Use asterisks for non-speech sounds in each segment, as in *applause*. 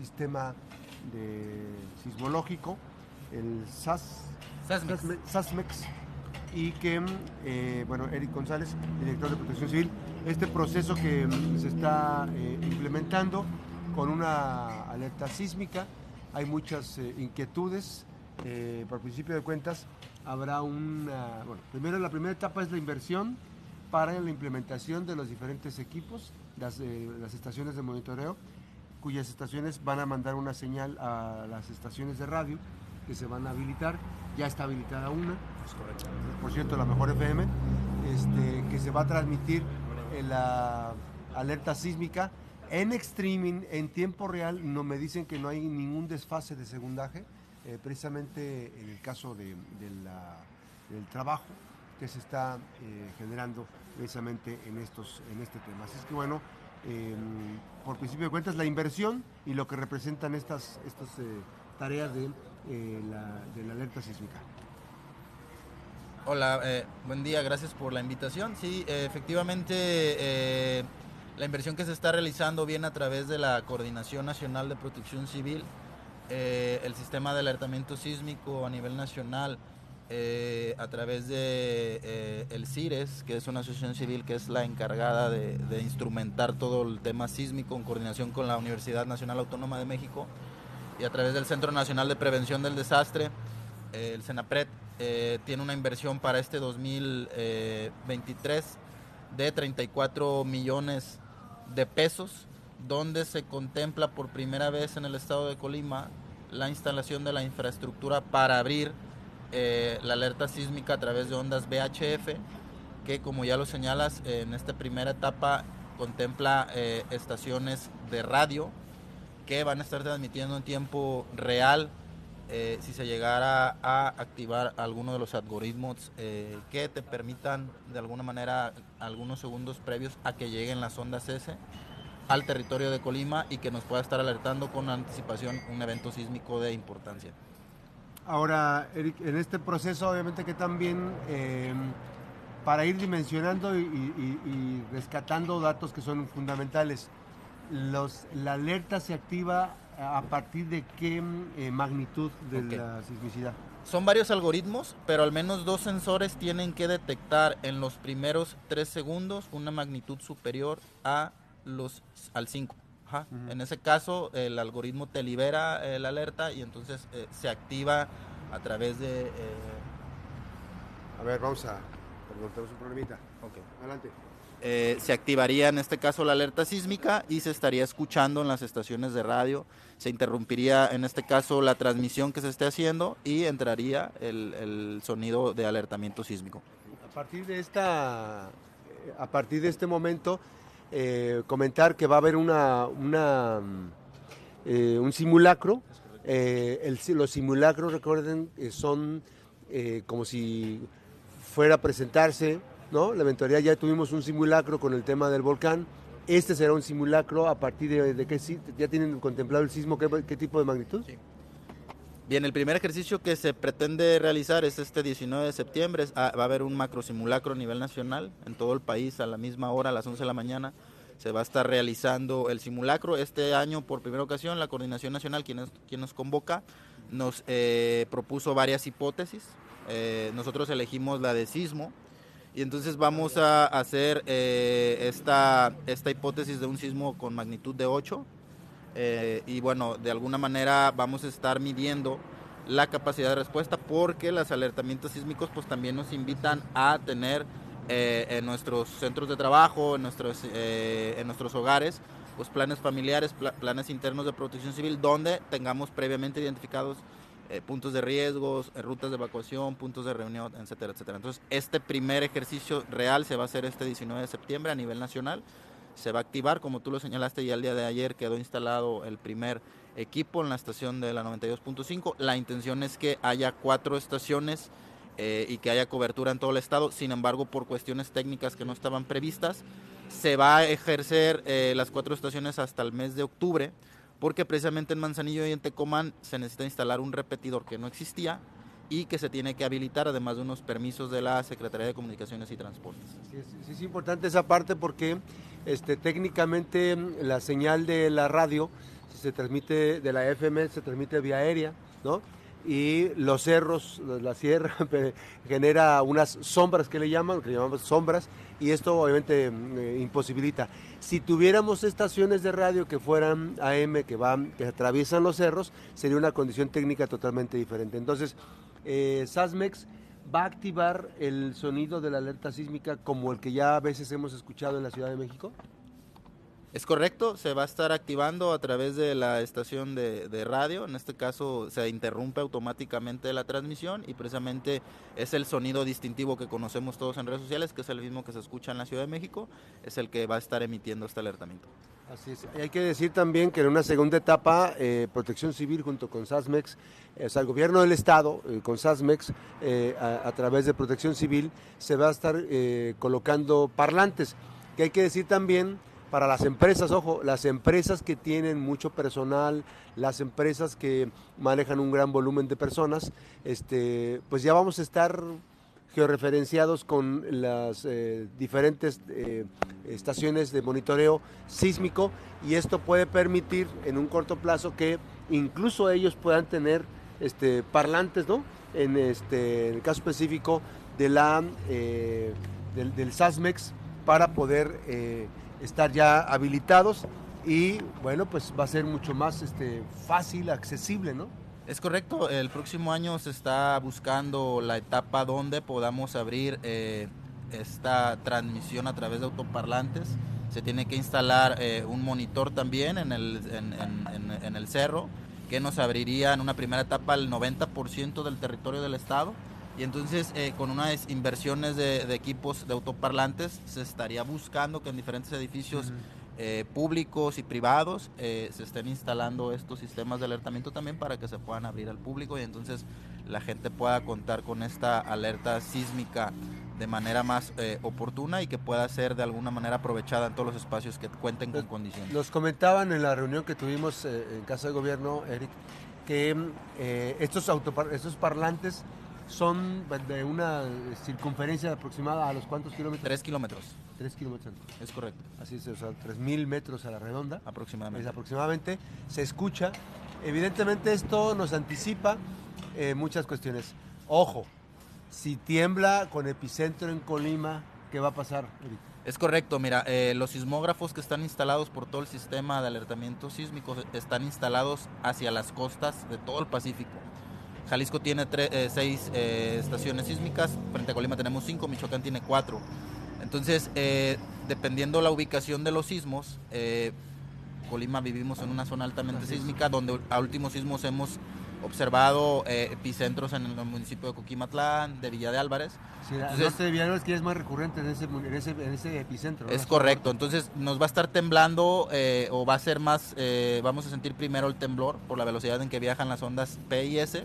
sistema de sismológico, el SAS, Sasmex. Sasme- SASMEX, y que, eh, bueno, Eric González, director de Protección Civil, este proceso que se está eh, implementando con una alerta sísmica, hay muchas eh, inquietudes, por principio de cuentas, habrá una, bueno, primero la primera etapa es la inversión para la implementación de los diferentes equipos, las, las estaciones de monitoreo, cuyas estaciones van a mandar una señal a las estaciones de radio que se van a habilitar. Ya está habilitada una, por cierto, la mejor FM, este, que se va a transmitir en la alerta sísmica en streaming, en tiempo real. No me dicen que no hay ningún desfase de segundaje, eh, precisamente en el caso de, de la- del trabajo que se está eh, generando precisamente en, estos, en este tema. Así es que bueno, eh, por principio de cuentas, la inversión y lo que representan estas, estas eh, tareas de, eh, la, de la alerta sísmica. Hola, eh, buen día, gracias por la invitación. Sí, efectivamente, la inversión que se está realizando viene a través de la Coordinación Nacional de Protección Civil, el sistema de alertamiento sísmico a nivel nacional, eh, a través de eh, el CIRES, que es una asociación civil que es la encargada de, instrumentar todo el tema sísmico en coordinación con la Universidad Nacional Autónoma de México, y a través del Centro Nacional de Prevención del Desastre, eh, el CENAPRED tiene una inversión para este 2023 de 34 millones de pesos, donde se contempla por primera vez en el estado de Colima la instalación de la infraestructura para abrir eh, la alerta sísmica a través de ondas VHF, que como ya lo señalas, en esta primera etapa contempla eh, estaciones de radio que van a estar transmitiendo en tiempo real eh, si se llegara a activar alguno de los algoritmos que te permitan de alguna manera algunos segundos previos a que lleguen las ondas S al territorio de Colima y que nos pueda estar alertando con anticipación un evento sísmico de importancia. Ahora, Eric, en este proceso obviamente que también eh, para ir dimensionando y, y- y rescatando datos que son fundamentales, los, la alerta se activa a partir de qué eh, magnitud de la sismicidad. Son varios algoritmos, pero al menos dos sensores tienen que detectar en los primeros tres segundos una magnitud superior a los al 5. Ajá. Ujú. En ese caso, el algoritmo te libera eh, la alerta y entonces eh, se activa a través de... eh, A ver, vamos a... Perdón, tenemos un problemita. ok. Adelante. eh, se activaría en este caso la alerta sísmica y se estaría escuchando en las estaciones de radio. Se interrumpiría en este caso la transmisión que se esté haciendo y entraría el, el sonido de alertamiento sísmico. A partir de esta, eh, a partir de este momento, eh, comentar que va a haber una, mm, eh, un simulacro. Eh, los simulacros, recuerden, eh, son como si fuera a presentarse, ¿no? La eventualidad ya tuvimos un simulacro con el tema del volcán. Este será un simulacro a partir de, de qué ya tienen contemplado el sismo, qué, qué tipo de magnitud. Sí. Bien, el primer ejercicio que se pretende realizar es este 19 de septiembre. Ah, va a haber un macro simulacro a nivel nacional en todo el país a la misma hora, a las 11 de la mañana. Se va a estar realizando el simulacro. Este año, por primera ocasión, la Coordinación Nacional, quien nos convoca, nos eh, propuso varias hipótesis. Eh, nosotros elegimos la de sismo. Y entonces vamos a hacer eh, esta, esta hipótesis de un sismo con magnitud de 8. Eh, y bueno, de alguna manera vamos a estar midiendo la capacidad de respuesta porque los alertamientos sísmicos pues también nos invitan a tener eh, en nuestros centros de trabajo, en nuestros, eh, en nuestros hogares, pues planes familiares, pla- planes internos de protección civil donde tengamos previamente identificados puntos de riesgos, rutas de evacuación, puntos de reunión, etcétera, etcétera. Entonces, este primer ejercicio real se va a hacer este 19 de septiembre a nivel nacional se va a activar, como tú lo señalaste, ya el día de ayer quedó instalado el primer equipo en la estación de la 92.5. La intención es que haya cuatro estaciones eh, y que haya cobertura en todo el estado. Sin embargo, por cuestiones técnicas que no estaban previstas, se va a ejercer eh, las cuatro estaciones hasta el mes de octubre, porque precisamente en Manzanillo y en Tecomán se necesita instalar un repetidor que no existía y que se tiene que habilitar, además de unos permisos de la Secretaría de Comunicaciones y Transportes. Sí, es, es importante esa parte porque este, técnicamente la señal de la radio se transmite de la FM, se transmite vía aérea, ¿no? Y los cerros, la sierra, *laughs* genera unas sombras que le llaman, que llamamos sombras, y esto obviamente mm, imposibilita. Si tuviéramos estaciones de radio que fueran AM, que van, que atraviesan los cerros, sería una condición técnica totalmente diferente. Entonces, eh, SASMEX va a activar el sonido de la alerta sísmica como el que ya a veces hemos escuchado en la Ciudad de México. Es correcto, se va a estar activando a través de la estación de, radio, en este caso se interrumpe automáticamente la transmisión y precisamente es el sonido distintivo que conocemos todos en redes sociales, que es el mismo que se escucha en la Ciudad de México, es el que va a estar emitiendo este alertamiento. Así es. hay que decir también que en una segunda etapa, eh, Protección Civil junto con SASMEX, eh, o sea, el gobierno del Estado eh, con SASMEX, a, a, través de Protección Civil, se va a estar colocando parlantes, que hay que decir también para las empresas, ojo, las empresas que tienen mucho personal, las empresas que manejan un gran volumen de personas, este, pues ya vamos a estar georreferenciados con las eh, diferentes eh, estaciones de monitoreo sísmico y esto puede permitir en un corto plazo que incluso ellos puedan tener este, parlantes, ¿no? En, este, el caso específico eh, del, del, SASMEX para poder estar ya habilitados y bueno, pues va a ser mucho más este, fácil, accesible, ¿no? Es correcto, el próximo año se está buscando la etapa donde podamos abrir eh, esta transmisión a través de autoparlantes. Se tiene que instalar eh, un monitor también en el, en el cerro que nos abriría en una primera etapa el 90% del territorio del estado y entonces eh, con unas inversiones de, equipos de autoparlantes se estaría buscando que en diferentes edificios eh, públicos y privados eh, se estén instalando estos sistemas de alertamiento también para que se puedan abrir al público y entonces la gente pueda contar con esta alerta sísmica de manera más oportuna y que pueda ser de alguna manera aprovechada en todos los espacios que cuenten con condiciones. Nos comentaban en la reunión que tuvimos en Casa de Gobierno, Eric, que estos, estos parlantes son de una circunferencia aproximada a los cuántos kilómetros? Tres kilómetros. Tres kilómetros. Es correcto. Así es, o sea, tres mil metros a la redonda. Aproximadamente. Es aproximadamente. Se escucha. Evidentemente esto nos anticipa eh, muchas cuestiones. Ojo, si tiembla con epicentro en Colima, ¿qué va a pasar, Es correcto, mira, eh, los sismógrafos que están instalados por todo el sistema de alertamiento sísmico están instalados hacia las costas de todo el Pacífico. Jalisco tiene eh, seis eh, estaciones sísmicas, frente a Colima tenemos cinco, Michoacán tiene cuatro. Entonces, eh, dependiendo la ubicación de los sismos, Colima vivimos en una zona altamente sísmica, donde a últimos sismos hemos observado epicentros en el municipio de Coquimatlán, de Villa de Álvarez. Sí, entonces, de Villa de Álvarez que es más recurrente en ese, epicentro. Es correcto, entonces nos va a estar temblando o va a ser más, vamos a sentir primero el temblor por la velocidad en que viajan las ondas P y S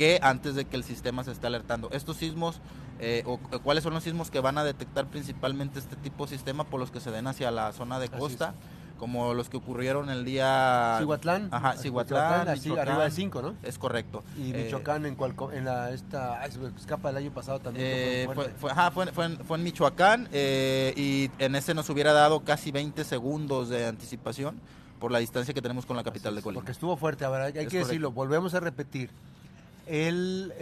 que antes de que el sistema se esté alertando. Estos sismos, eh, o, ¿cuáles son los sismos que van a detectar principalmente este tipo de sistema por los que se den hacia la zona de costa? como los que ocurrieron el día... Cihuatlán. Ajá, Cihuatlán, arriba de 5, ¿no? Es correcto. Y eh, Michoacán en, cual, en la, esta, escapa del año pasado también. Eh, fue, fue, ajá, fue, fue, en, Michoacán y en ese nos hubiera dado casi 20 segundos de anticipación por la distancia que tenemos con la capital de Colima. Porque estuvo fuerte, a ver, hay, que decirlo, volvemos a repetir el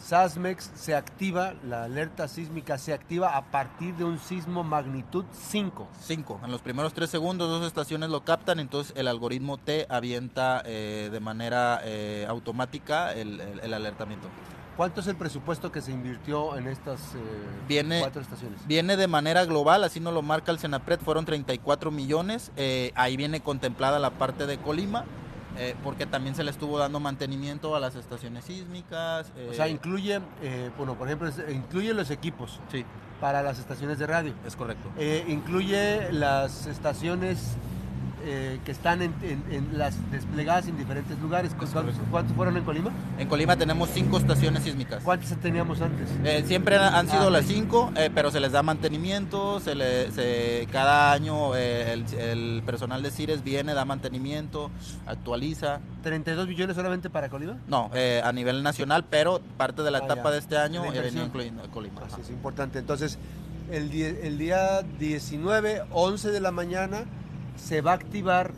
SASMEX se activa, la alerta sísmica se activa a partir de un sismo magnitud 5. 5. En los primeros 3 segundos dos estaciones lo captan, entonces el algoritmo T avienta eh, de manera eh, automática el, alertamiento. ¿Cuánto es el presupuesto que se invirtió en estas cuatro estaciones? Viene de manera global, así nos lo marca el Senapred, fueron 34 millones. ahí viene contemplada la parte de Colima eh, porque también se le estuvo dando mantenimiento a las estaciones sísmicas. o sea, eh, incluye, eh, bueno, por ejemplo, incluye los equipos. Sí. Para las estaciones de radio. Es correcto. incluye las estaciones eh, que están en, las desplegadas en diferentes lugares. ¿Cuántos, fueron en Colima? En Colima tenemos cinco estaciones sísmicas. ¿Cuántas teníamos antes? Eh, siempre han sido ah, las cinco, eh, pero se les da mantenimiento, se le, cada año el, personal de CIRES viene, da mantenimiento, actualiza. ¿32 millones solamente para Colima? No, a nivel nacional, pero parte de la ah, etapa de este año venía incluyendo Colima. Así es importante. Entonces, el, el día 19, 11 de la mañana se va a activar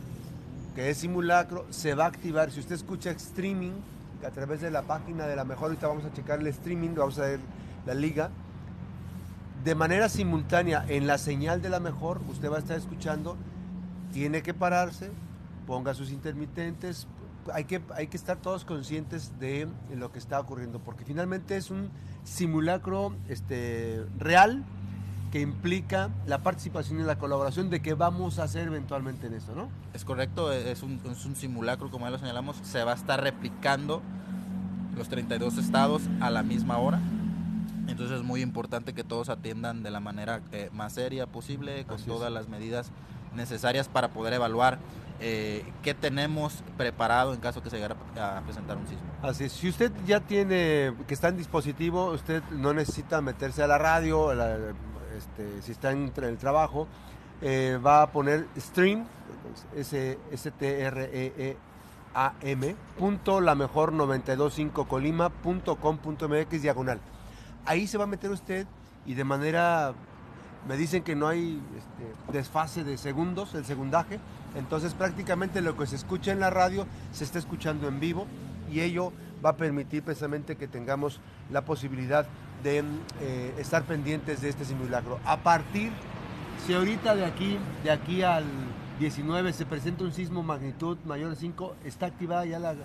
que es simulacro, se va a activar. Si usted escucha streaming a través de la página de la mejor, ahorita vamos a checar el streaming, vamos a ver la liga. De manera simultánea en la señal de la mejor, usted va a estar escuchando, tiene que pararse, ponga sus intermitentes, hay que, hay que estar todos conscientes de lo que está ocurriendo, porque finalmente es un simulacro este, real que implica la participación y la colaboración de que vamos a hacer eventualmente en esto, ¿no? Es correcto, es un, es un simulacro, como ya lo señalamos, se va a estar replicando los 32 estados a la misma hora. Entonces es muy importante que todos atiendan de la manera eh, más seria posible, con todas las medidas necesarias para poder evaluar eh, qué tenemos preparado en caso que se llegara a presentar un sismo. Así es, si usted ya tiene, que está en dispositivo, usted no necesita meterse a la radio, este, si está en el trabajo, eh, va a poner stream, S, T R E E A M punto la mejor 925 colima.com.mx diagonal. Ahí se va a meter usted y de manera me dicen que no hay este, desfase de segundos, el segundaje, entonces prácticamente lo que se escucha en la radio se está escuchando en vivo y ello va a permitir precisamente que tengamos la posibilidad de eh, estar pendientes de este simulacro. A partir, si ahorita de aquí, de aquí al 19 se presenta un sismo magnitud mayor de 5, está activada ya la...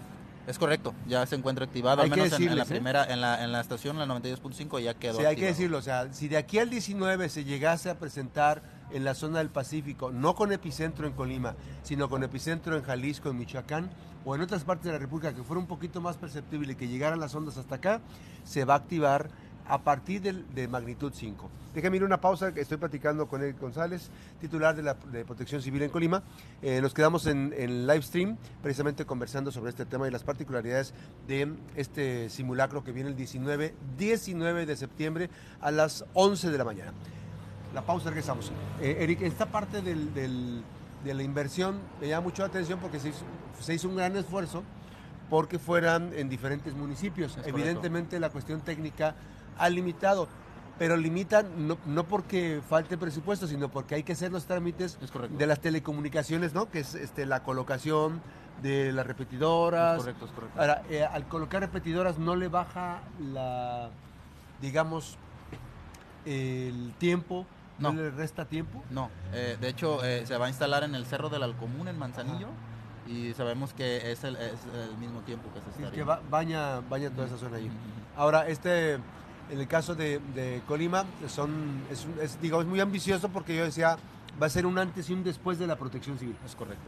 Es correcto, ya se encuentra activado, al menos en, la ¿eh? primera, en la, en la estación, la 92.5 ya quedó. Sí, hay que decirlo, o sea, si de aquí al 19 se llegase a presentar en la zona del Pacífico, no con epicentro en Colima, sino con epicentro en Jalisco, en Michoacán o en otras partes de la República que fuera un poquito más perceptible y que llegaran las ondas hasta acá, se va a activar a partir de, magnitud 5. Déjame ir una pausa, estoy platicando con Eric González, titular de la de Protección Civil en Colima. Eh, nos quedamos en, en live stream, precisamente conversando sobre este tema y las particularidades de este simulacro que viene el 19, 19 de septiembre a las 11 de la mañana la pausa, regresamos. Eh, Eric, esta parte de la inversión me llama mucho la atención porque se hizo, un gran esfuerzo porque fueran en diferentes municipios. Evidentemente la cuestión técnica ha limitado, pero limitan no, porque falte presupuesto, sino porque hay que hacer los trámites de las telecomunicaciones, ¿no? Que es este, la colocación de las repetidoras. correcto, es correcto. Ahora, eh, al colocar repetidoras no le baja la, digamos, el tiempo ¿No, le resta tiempo? No, eh, de hecho eh, se va a instalar en el Cerro del Alcomún, en Manzanillo, y sabemos que es el, mismo tiempo que se está. Es que baña, baña toda esa zona ahí. Ahora, este, en el caso de, Colima, son, es, es, digamos, muy ambicioso porque yo decía, va a ser un antes y un después de la protección civil. Es correcto.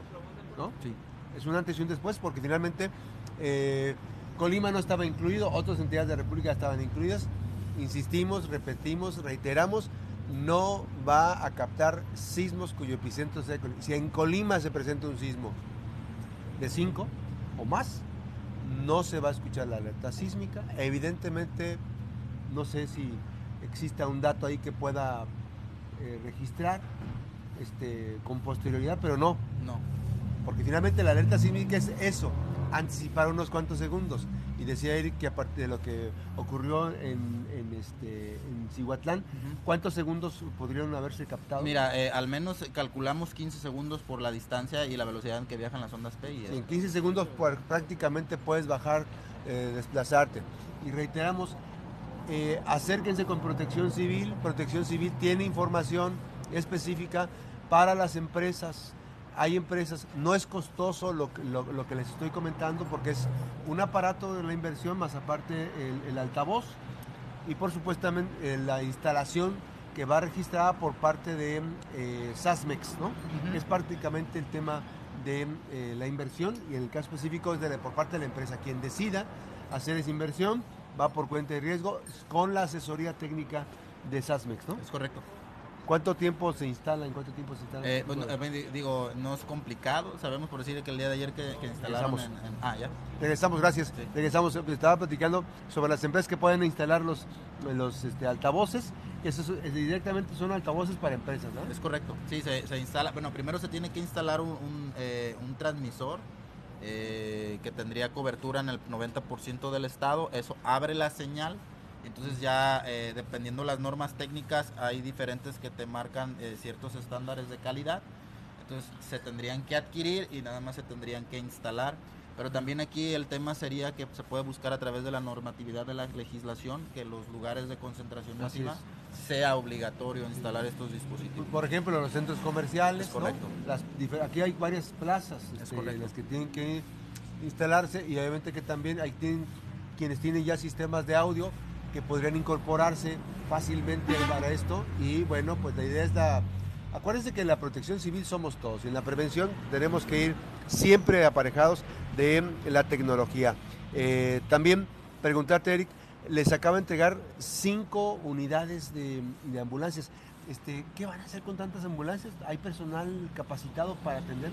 ¿No? Sí. Es un antes y un después porque finalmente eh, Colima no estaba incluido, otras entidades de la República estaban incluidas. Insistimos, repetimos, reiteramos, no va a captar sismos cuyo epicentro sea Si en Colima se presenta un sismo de 5 o más, no se va a escuchar la alerta sísmica. Evidentemente, no sé si exista un dato ahí que pueda eh, registrar este, con posterioridad, pero no. No. Porque finalmente la alerta sísmica es eso, anticipar unos cuantos segundos. Y decía Eric que aparte de lo que ocurrió en, en este, en Cihuatlán, ¿cuántos segundos podrían haberse captado? Mira, eh, al menos calculamos 15 segundos por la distancia y la velocidad en que viajan las ondas P. en 15 segundos prácticamente puedes bajar, eh, desplazarte. Y reiteramos, eh, acérquense con Protección Civil. Protección Civil tiene información específica para las empresas hay empresas, no es costoso lo, lo, que les estoy comentando porque es un aparato de la inversión más aparte el, altavoz y por supuesto también eh, la instalación que va registrada por parte de eh, SASMEX, ¿no? Es prácticamente el tema de eh, la inversión y en el caso específico es de, por parte de la empresa. Quien decida hacer esa inversión va por cuenta de riesgo con la asesoría técnica de SASMEX, ¿no? Es correcto. ¿Cuánto tiempo se instala? ¿En cuánto tiempo se instala? Eh, bueno, digo, no es complicado. Sabemos por decir que el día de ayer que, instalamos. ah, ya. Regresamos, gracias. Regresamos. Estaba platicando sobre las empresas que pueden instalar los, los este, altavoces. Que eso, directamente son altavoces para empresas, ¿no? Es correcto. Sí, se, instala. Bueno, primero se tiene que instalar un, un, eh, transmisor. Eh, que tendría cobertura en el 90% del estado. Eso abre la señal entonces ya eh, dependiendo las normas técnicas hay diferentes que te marcan eh, ciertos estándares de calidad. Entonces se tendrían que adquirir y nada más se tendrían que instalar. Pero también aquí el tema sería que se puede buscar a través de la normatividad de la legislación que los lugares de concentración masiva sea obligatorio instalar estos dispositivos. Por ejemplo, los centros comerciales. Es correcto. Las, aquí hay varias plazas este, en las que tienen que instalarse y obviamente que también hay quienes tienen ya sistemas de audio que podrían incorporarse fácilmente para esto y bueno, pues la idea es la... Acuérdense que en la protección civil somos todos y en la prevención tenemos que ir siempre aparejados de la tecnología. Eh, también preguntarte, Eric, les acaba de entregar cinco unidades de, ambulancias. Este, ¿Qué van a hacer con tantas ambulancias? ¿Hay personal capacitado para atender?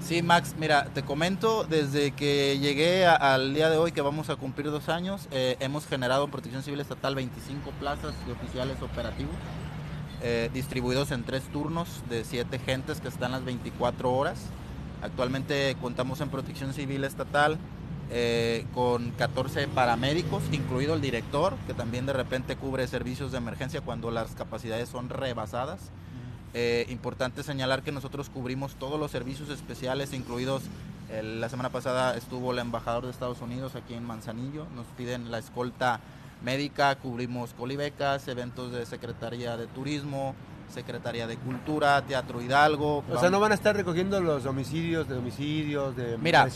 Sí, Max, mira, te comento, desde que llegué al día de hoy, que vamos a cumplir dos años, eh, hemos generado en Protección Civil Estatal 25 plazas de oficiales operativos, eh, distribuidos en tres turnos de siete gentes que están las 24 horas. Actualmente contamos en Protección Civil Estatal eh, con 14 paramédicos, incluido el director, que también de repente cubre servicios de emergencia cuando las capacidades son rebasadas. Eh, importante señalar que nosotros cubrimos todos los servicios especiales, incluidos la semana pasada estuvo el embajador de Estados Unidos aquí en Manzanillo, nos piden la escolta médica, cubrimos colibecas, eventos de Secretaría de Turismo, Secretaría de Cultura, Teatro Hidalgo. O sea, no van a estar recogiendo los homicidios de homicidios, de Mira,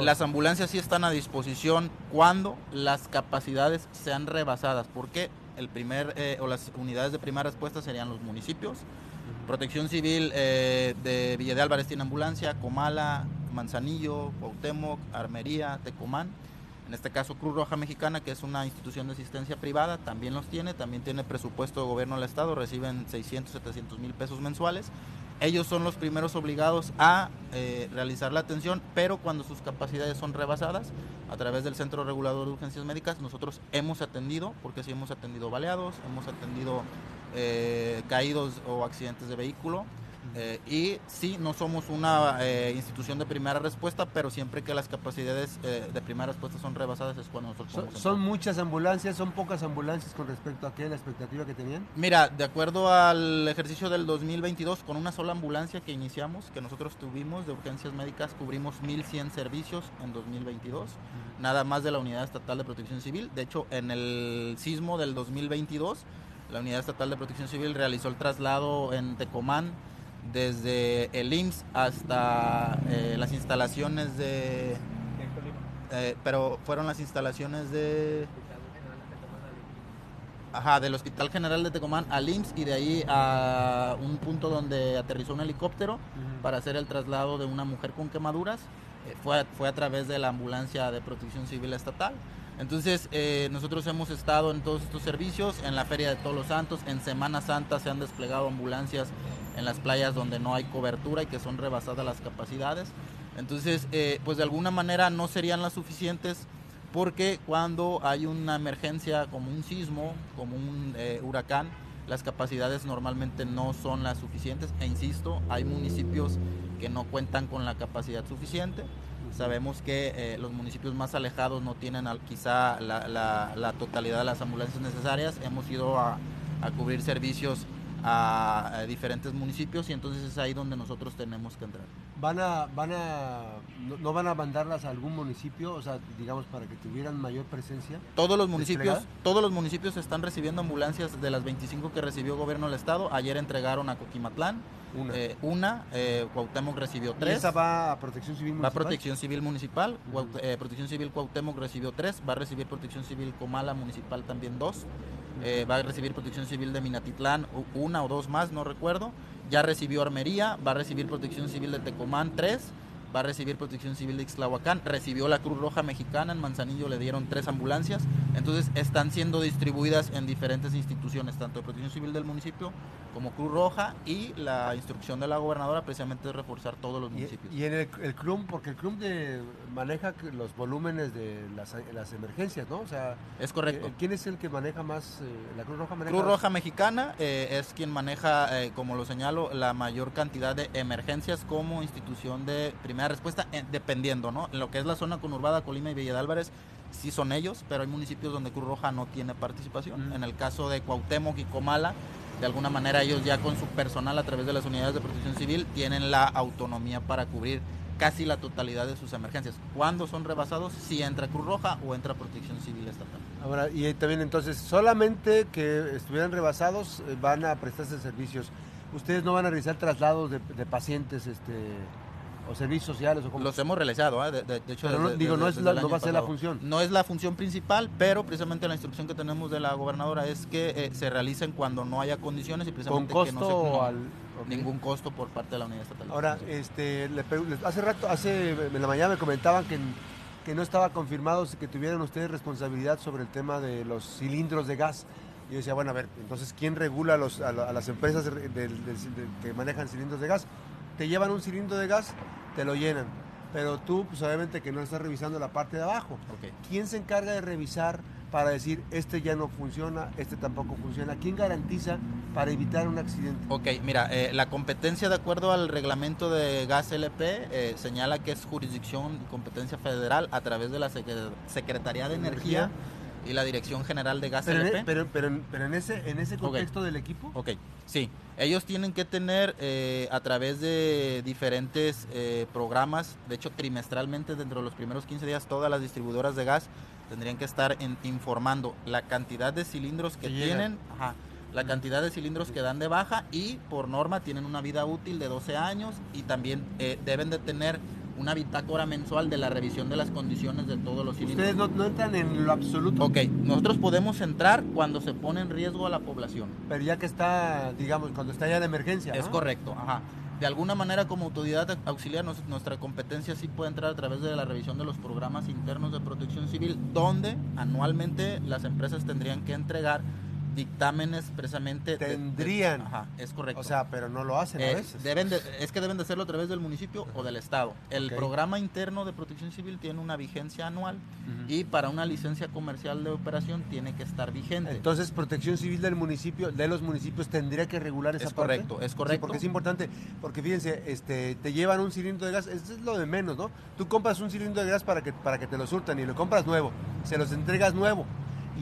Las ambulancias sí están a disposición cuando las capacidades sean rebasadas. porque El primer, eh, o las unidades de primera respuesta serían los municipios. Protección Civil eh, de Villa de Álvarez tiene ambulancia, Comala, Manzanillo, Cuauhtémoc, Armería, Tecomán en este caso Cruz Roja Mexicana, que es una institución de asistencia privada, también los tiene, también tiene presupuesto de gobierno del Estado, reciben 600, 700 mil pesos mensuales. Ellos son los primeros obligados a eh, realizar la atención, pero cuando sus capacidades son rebasadas, a través del Centro Regulador de Urgencias Médicas, nosotros hemos atendido, porque sí hemos atendido baleados, hemos atendido eh, caídos o accidentes de vehículo, eh, y sí, no somos una eh, institución de primera respuesta, pero siempre que las capacidades eh, de primera respuesta son rebasadas es cuando nosotros... ¿Son, ¿Son muchas ambulancias? ¿Son pocas ambulancias con respecto a qué, la expectativa que tenían? Mira, de acuerdo al ejercicio del 2022, con una sola ambulancia que iniciamos, que nosotros tuvimos de urgencias médicas, cubrimos 1.100 servicios en 2022, nada más de la Unidad Estatal de Protección Civil. De hecho, en el sismo del 2022, la Unidad Estatal de Protección Civil realizó el traslado en Tecomán, desde el IMSS hasta eh, las instalaciones de... Eh, pero fueron las instalaciones de... Ajá, del Hospital General de Tecomán al IMSS y de ahí a un punto donde aterrizó un helicóptero para hacer el traslado de una mujer con quemaduras. Eh, fue, fue a través de la ambulancia de protección civil estatal. Entonces, nosotros hemos estado en todos estos servicios, en la Feria de Todos los Santos, en Semana Santa se han desplegado ambulancias en las playas donde no hay cobertura y que son rebasadas las capacidades. Entonces, eh, pues de alguna manera no serían las suficientes porque cuando hay una emergencia como un sismo, como un eh, huracán, las capacidades normalmente no son las suficientes. E insisto, hay municipios que no cuentan con la capacidad suficiente. Sabemos que eh, los municipios más alejados no tienen quizá la, totalidad de las ambulancias necesarias. Hemos ido a, a cubrir servicios a, diferentes municipios y entonces es ahí donde nosotros tenemos que entrar. ¿Van a, van a, no, van a mandarlas a algún municipio, o sea, digamos, para que tuvieran mayor presencia? Todos los municipios, todos los municipios están recibiendo ambulancias de las 25 que recibió gobierno del estado. Ayer entregaron a Coquimatlán una, eh, una eh, Cuauhtémoc recibió tres. esa va a Protección Civil Municipal? Va a Protección Civil Municipal, eh, Protección Civil Cuauhtémoc recibió tres, va a recibir Protección Civil Comala Municipal también dos. Eh, va a recibir protección civil de Minatitlán, una o dos más, no recuerdo. Ya recibió Armería, va a recibir protección civil de Tecomán, tres va a recibir protección civil de Ixtlahuacán, recibió la Cruz Roja Mexicana, en Manzanillo le dieron tres ambulancias, entonces están siendo distribuidas en diferentes instituciones, tanto de protección civil del municipio como Cruz Roja y la instrucción de la gobernadora precisamente es reforzar todos los municipios. Y, en el, el, CRUM, porque el CRUM de, maneja los volúmenes de las, emergencias, ¿no? O sea, es correcto. Eh, ¿Quién es el que maneja más, eh, la Cruz Roja Cruz Roja Mexicana eh, es quien maneja, como lo señalo, la mayor cantidad de emergencias como institución de primera respuesta, dependiendo, ¿no? En lo que es la zona conurbada, Colima y Villa de Álvarez, sí son ellos, pero hay municipios donde Cruz Roja no tiene participación. En el caso de Cuauhtémoc y Comala, de alguna manera ellos ya con su personal a través de las unidades de protección civil tienen la autonomía para cubrir casi la totalidad de sus emergencias. Cuando son rebasados, si entra Cruz Roja o entra Protección Civil Estatal. Ahora, y también entonces, solamente que estuvieran rebasados eh, van a prestarse servicios. Ustedes no van a realizar traslados de, pacientes este, o servicios sociales. O Los hemos realizado, ¿eh? de, hecho. no, digo, no, es no va a ser la función. No es la función principal, pero precisamente la instrucción que tenemos de la gobernadora es que eh, se realicen cuando no haya condiciones y precisamente ¿Con costo que no al, ningún costo por parte de la unidad estatal. Ahora, este, hace rato, hace en la mañana me comentaban que, que no estaba confirmado que tuvieran ustedes responsabilidad sobre el tema de los cilindros de gas. Y yo decía, bueno, a ver, entonces, ¿quién regula los, a, las empresas que manejan cilindros de gas? Te llevan un cilindro de gas, te lo llenan. Pero tú, pues obviamente que no estás revisando la parte de abajo. ¿Quién se encarga de revisar para decir, este ya no funciona, este tampoco funciona? ¿Quién garantiza para evitar un accidente? Ok, mira, eh, la competencia de acuerdo al reglamento de gas LP eh, señala que es jurisdicción y competencia federal a través de la Secretaría de Energía, y la Dirección General de Gas pero LP. En, pero, pero, pero, en ese, en ese contexto del equipo. Ok, sí. Ellos tienen que tener eh, a través de diferentes programas, de hecho trimestralmente dentro de los primeros 15 días, todas las distribuidoras de gas tendrían que estar informando la cantidad de cilindros que, tienen, la cantidad de cilindros que dan de baja y por norma tienen una vida útil de 12 años y también eh, deben de tener una bitácora mensual de la revisión de las condiciones de todos los cilindros. Ustedes no, entran en lo absoluto. Ok, nosotros podemos entrar cuando se pone en riesgo a la población. Pero ya que está, digamos, cuando está ya de emergencia. Es correcto, ajá de alguna manera como autoridad auxiliar nuestra competencia sí puede entrar a través de la revisión de los programas internos de protección civil, donde anualmente las empresas tendrían que entregar dictámenes precisamente tendrían. Ajá, es correcto. O sea pero no lo hacen a eh, veces. deben es que deben de hacerlo a través del municipio o del estado. El programa interno de protección civil tiene una vigencia anual y para una licencia comercial de operación tiene que estar vigente. Entonces protección civil del municipio de los municipios tendría que regular esa es correcto es correcto. porque es importante porque fíjense este te llevan un cilindro de gas eso es lo de menos no tú compras un cilindro de gas para que para que te lo surtan y lo compras nuevo se los entregas nuevo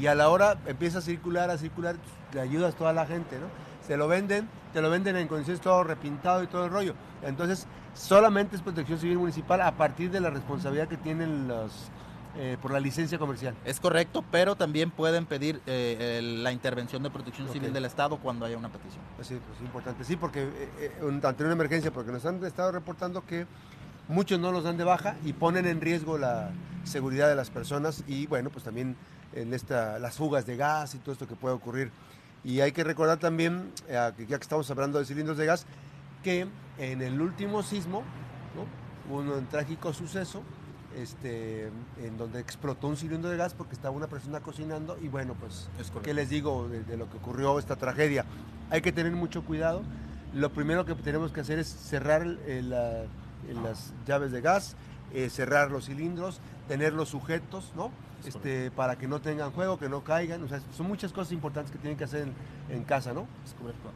y a la hora empieza a circular, a circular, le ayudas toda la gente, ¿no? Se lo venden, te lo venden en condiciones todo repintado y todo el rollo. Entonces, solamente es protección civil municipal a partir de la responsabilidad que tienen los, eh, por la licencia comercial. Es correcto, pero también pueden pedir eh, la intervención de protección civil del Estado cuando haya una petición. Sí, pues es importante, sí, porque eh, ante una emergencia, porque nos han estado reportando que muchos no los dan de baja y ponen en riesgo la seguridad de las personas y bueno, pues también en esta, las fugas de gas y todo esto que puede ocurrir. Y hay que recordar también, eh, ya que estamos hablando de cilindros de gas, que en el último sismo hubo un trágico suceso este, en donde explotó un cilindro de gas porque estaba una persona cocinando y bueno, pues, ¿qué les digo de, lo que ocurrió esta tragedia? Hay que tener mucho cuidado. Lo primero que tenemos que hacer es cerrar las llaves de gas, eh, cerrar los cilindros, tenerlos sujetos, ¿no? Este, para que no tengan juego, que no caigan. O sea, son muchas cosas importantes que tienen que hacer en, casa, ¿no?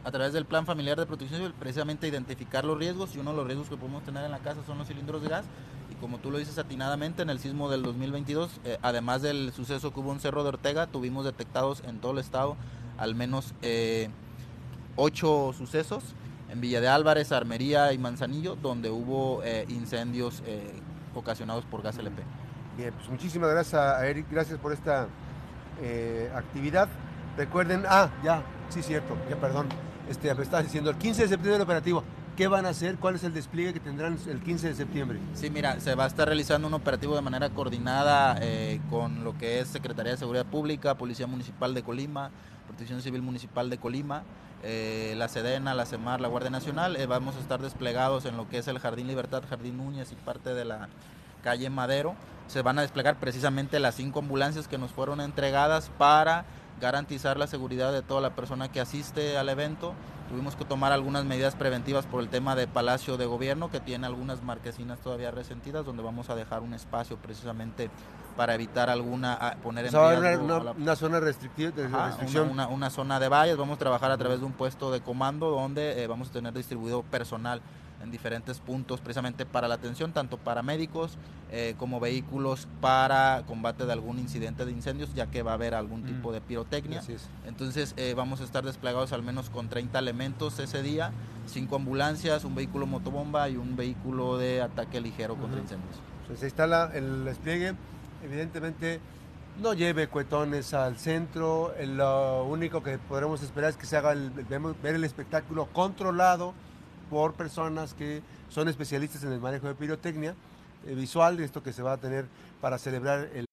A través del plan familiar de protección civil, precisamente identificar los riesgos y uno de los riesgos que podemos tener en la casa son los cilindros de gas. Y como tú lo dices atinadamente, en el sismo del 2022, eh, además del suceso que hubo en Cerro de Ortega, tuvimos detectados en todo el estado al menos eh, ocho sucesos en Villa de Álvarez, Armería y Manzanillo, donde hubo eh, incendios ocasionados por gas LP. Bien, pues muchísimas gracias a Eric, gracias por esta eh, actividad. Recuerden, ah, ya, sí, cierto, ya perdón, este, me estaba diciendo, el 15 de septiembre el operativo. ¿Qué van a hacer? ¿Cuál es el despliegue que tendrán el 15 de septiembre? Sí, mira, se va a estar realizando un operativo de manera coordinada eh, con lo que es Secretaría de Seguridad Pública, Policía Municipal de Colima, Protección Civil Municipal de Colima, eh, la Sedena, la CEMAR, la Guardia Nacional. vamos a estar desplegados en lo que es el Jardín Libertad, Jardín Núñez y parte de la calle Madero se van a desplegar precisamente las cinco ambulancias que nos fueron entregadas para garantizar la seguridad de toda la persona que asiste al evento. Tuvimos que tomar algunas medidas preventivas por el tema de Palacio de Gobierno, que tiene algunas marquesinas todavía resentidas, donde vamos a dejar un espacio precisamente para evitar alguna, poner en riesgo... Una, zona restrictiva, de restricción. Una, zona de valles, vamos a trabajar a través de un puesto de comando donde eh, vamos a tener distribuido personal en diferentes puntos precisamente para la atención, tanto para médicos, eh, como vehículos para combate de algún incidente de incendios, ya que va a haber algún Mm. tipo de pirotecnia. Entonces eh, vamos a estar desplegados al menos con 30 elementos ese día, cinco ambulancias, un vehículo motobomba y un vehículo de ataque ligero contra incendios. Pues se instala el despliegue, evidentemente no lleve cuetones al centro, el- lo único que podremos esperar es que se haga el, ver el espectáculo controlado por personas que son especialistas en el manejo de pirotecnia eh, visual, esto que se va a tener para celebrar el